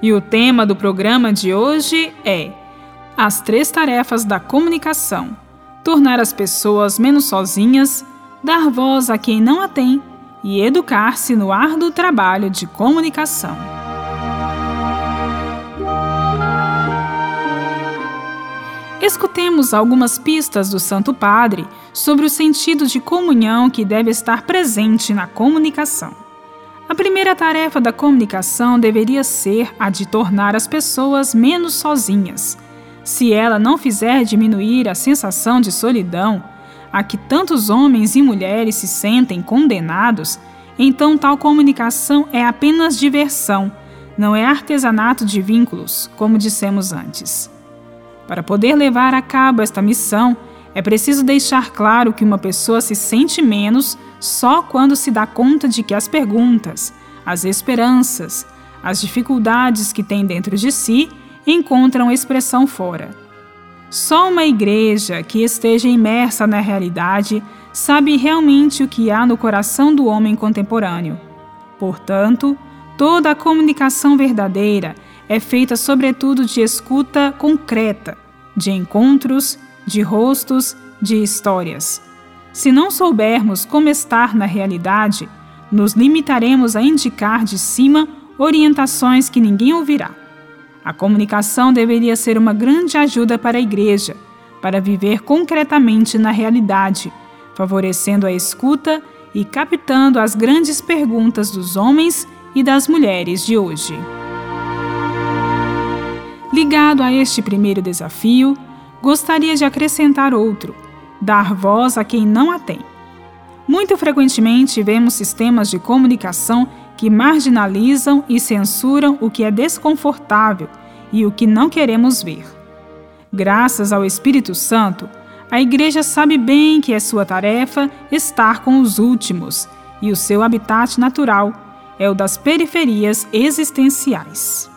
E o tema do programa de hoje é As três tarefas da comunicação: tornar as pessoas menos sozinhas, dar voz a quem não a tem e educar-se no árduo trabalho de comunicação. Escutemos algumas pistas do Santo Padre sobre o sentido de comunhão que deve estar presente na comunicação. A primeira tarefa da comunicação deveria ser a de tornar as pessoas menos sozinhas. Se ela não fizer diminuir a sensação de solidão a que tantos homens e mulheres se sentem condenados, então tal comunicação é apenas diversão, não é artesanato de vínculos, como dissemos antes. Para poder levar a cabo esta missão, é preciso deixar claro que uma pessoa se sente menos só quando se dá conta de que as perguntas, as esperanças, as dificuldades que tem dentro de si encontram expressão fora. Só uma igreja que esteja imersa na realidade sabe realmente o que há no coração do homem contemporâneo. Portanto, toda a comunicação verdadeira é feita sobretudo de escuta concreta, de encontros, de rostos, de histórias. Se não soubermos como estar na realidade, nos limitaremos a indicar de cima orientações que ninguém ouvirá. A comunicação deveria ser uma grande ajuda para a Igreja, para viver concretamente na realidade, favorecendo a escuta e captando as grandes perguntas dos homens e das mulheres de hoje. Ligado a este primeiro desafio, gostaria de acrescentar outro dar voz a quem não a tem. Muito frequentemente vemos sistemas de comunicação que marginalizam e censuram o que é desconfortável e o que não queremos ver. Graças ao Espírito Santo, a Igreja sabe bem que é sua tarefa estar com os últimos e o seu habitat natural é o das periferias existenciais.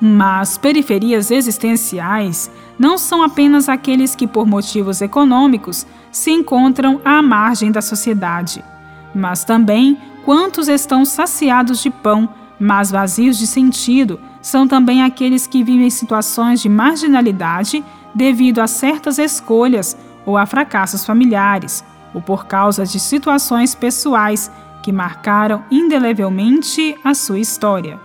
Mas periferias existenciais não são apenas aqueles que, por motivos econômicos, se encontram à margem da sociedade, mas também quantos estão saciados de pão, mas vazios de sentido, são também aqueles que vivem situações de marginalidade devido a certas escolhas ou a fracassos familiares, ou por causa de situações pessoais que marcaram indelevelmente a sua história.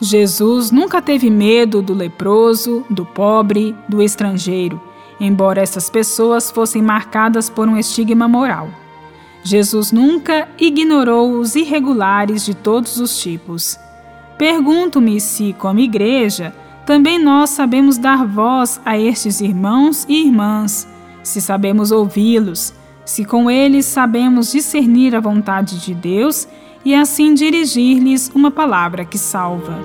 Jesus nunca teve medo do leproso, do pobre, do estrangeiro, embora essas pessoas fossem marcadas por um estigma moral. Jesus nunca ignorou os irregulares de todos os tipos. Pergunto-me se, como igreja, também nós sabemos dar voz a estes irmãos e irmãs, se sabemos ouvi-los, se com eles sabemos discernir a vontade de Deus e assim dirigir-lhes uma palavra que salva.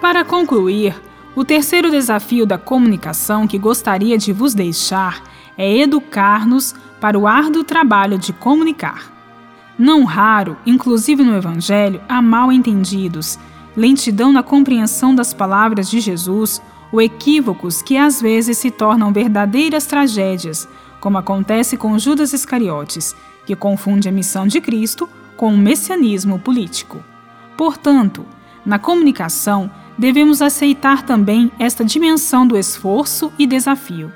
Para concluir, o terceiro desafio da comunicação que gostaria de vos deixar é educar-nos para o árduo trabalho de comunicar. Não raro, inclusive no Evangelho, há mal entendidos, lentidão na compreensão das palavras de Jesus ou equívocos que às vezes se tornam verdadeiras tragédias como acontece com Judas Iscariotes, que confunde a missão de Cristo com o messianismo político. Portanto, na comunicação, devemos aceitar também esta dimensão do esforço e desafio.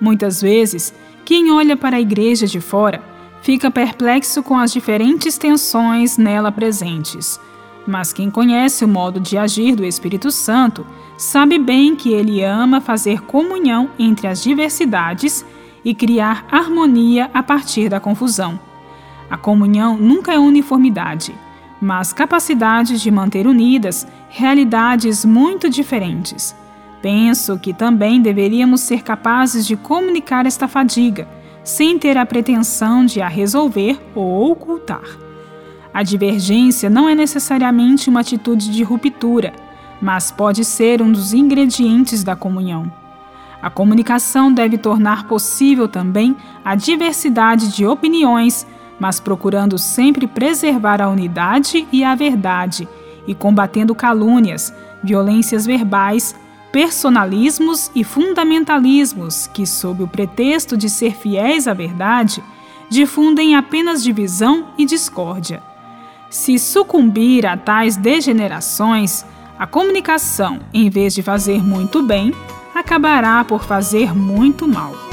Muitas vezes, quem olha para a igreja de fora fica perplexo com as diferentes tensões nela presentes. Mas quem conhece o modo de agir do Espírito Santo sabe bem que ele ama fazer comunhão entre as diversidades e criar harmonia a partir da confusão. A comunhão nunca é uniformidade, mas capacidade de manter unidas realidades muito diferentes. Penso que também deveríamos ser capazes de comunicar esta fadiga, sem ter a pretensão de a resolver ou ocultar. A divergência não é necessariamente uma atitude de ruptura, mas pode ser um dos ingredientes da comunhão. A comunicação deve tornar possível também a diversidade de opiniões, mas procurando sempre preservar a unidade e a verdade, e combatendo calúnias, violências verbais, personalismos e fundamentalismos que, sob o pretexto de ser fiéis à verdade, difundem apenas divisão e discórdia. Se sucumbir a tais degenerações, a comunicação, em vez de fazer muito bem, acabará por fazer muito mal.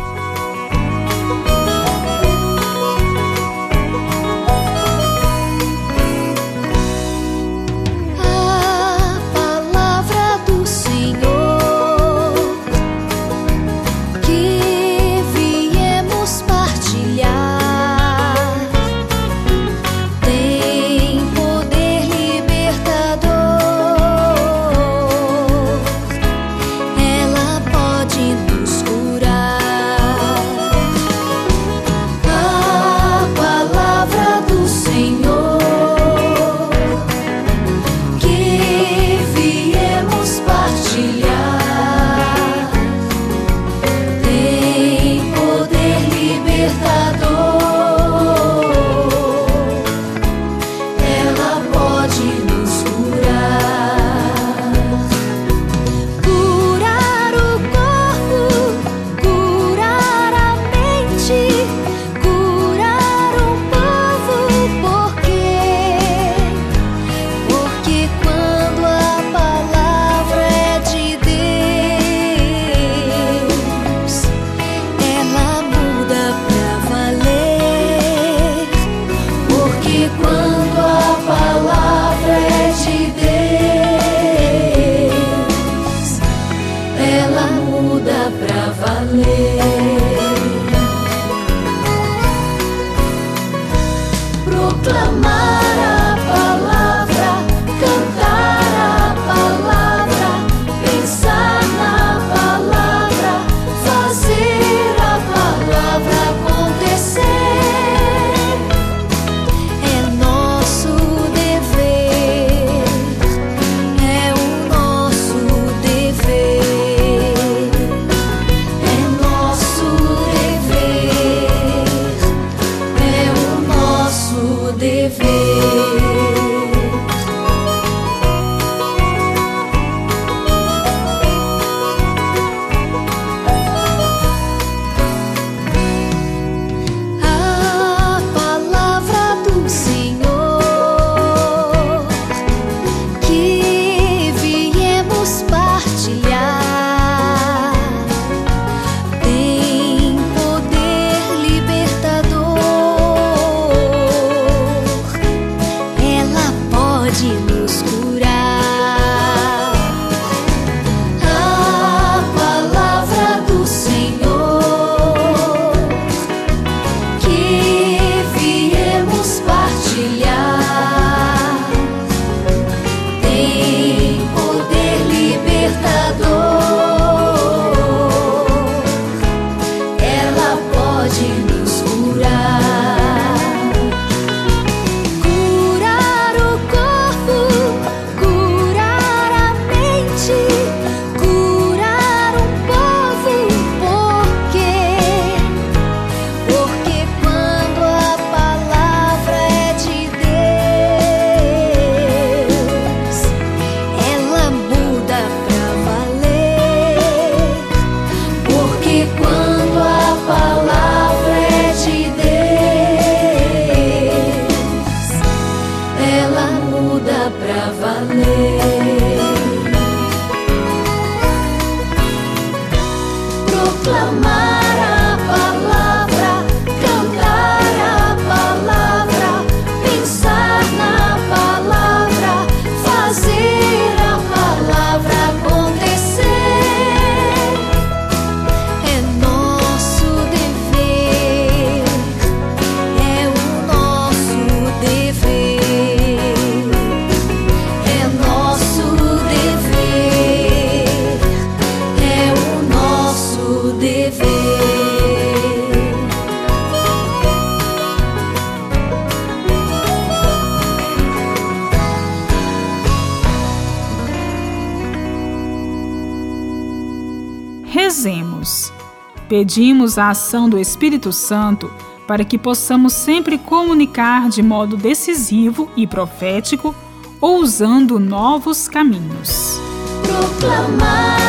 Pedimos a ação do Espírito Santo para que possamos sempre comunicar de modo decisivo e profético ou usando novos caminhos. Proclamar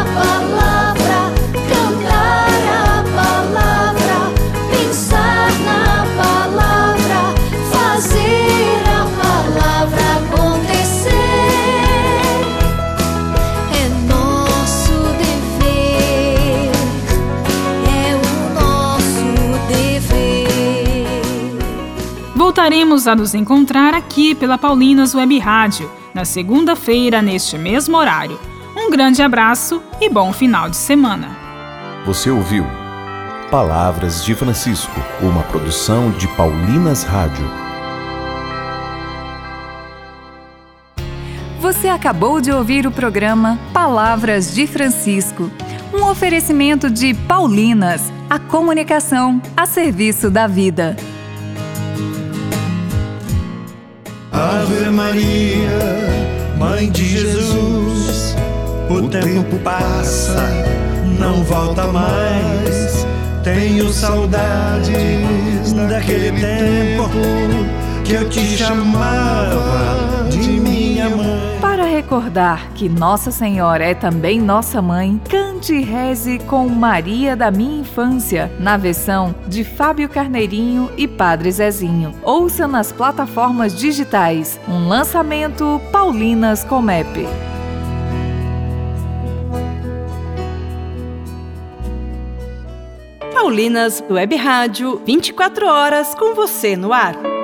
a palavra, Voltaremos a nos encontrar aqui pela Paulinas Web Rádio, na segunda-feira, neste mesmo horário. Um grande abraço e bom final de semana. Você ouviu Palavras de Francisco, uma produção de Paulinas Rádio. Você acabou de ouvir o programa Palavras de Francisco, um oferecimento de Paulinas, a comunicação a serviço da vida. Ave Maria, Mãe de Jesus, o tempo passa, não volta mais. Tenho saudades daquele tempo que eu te chamava de. Para recordar que Nossa Senhora é também nossa mãe, cante e reze com Maria da Minha Infância, na versão de Fábio Carneirinho e Padre Zezinho. Ouça nas plataformas digitais. Um lançamento Paulinas Comep. Paulinas Web Rádio, 24 horas com você no ar.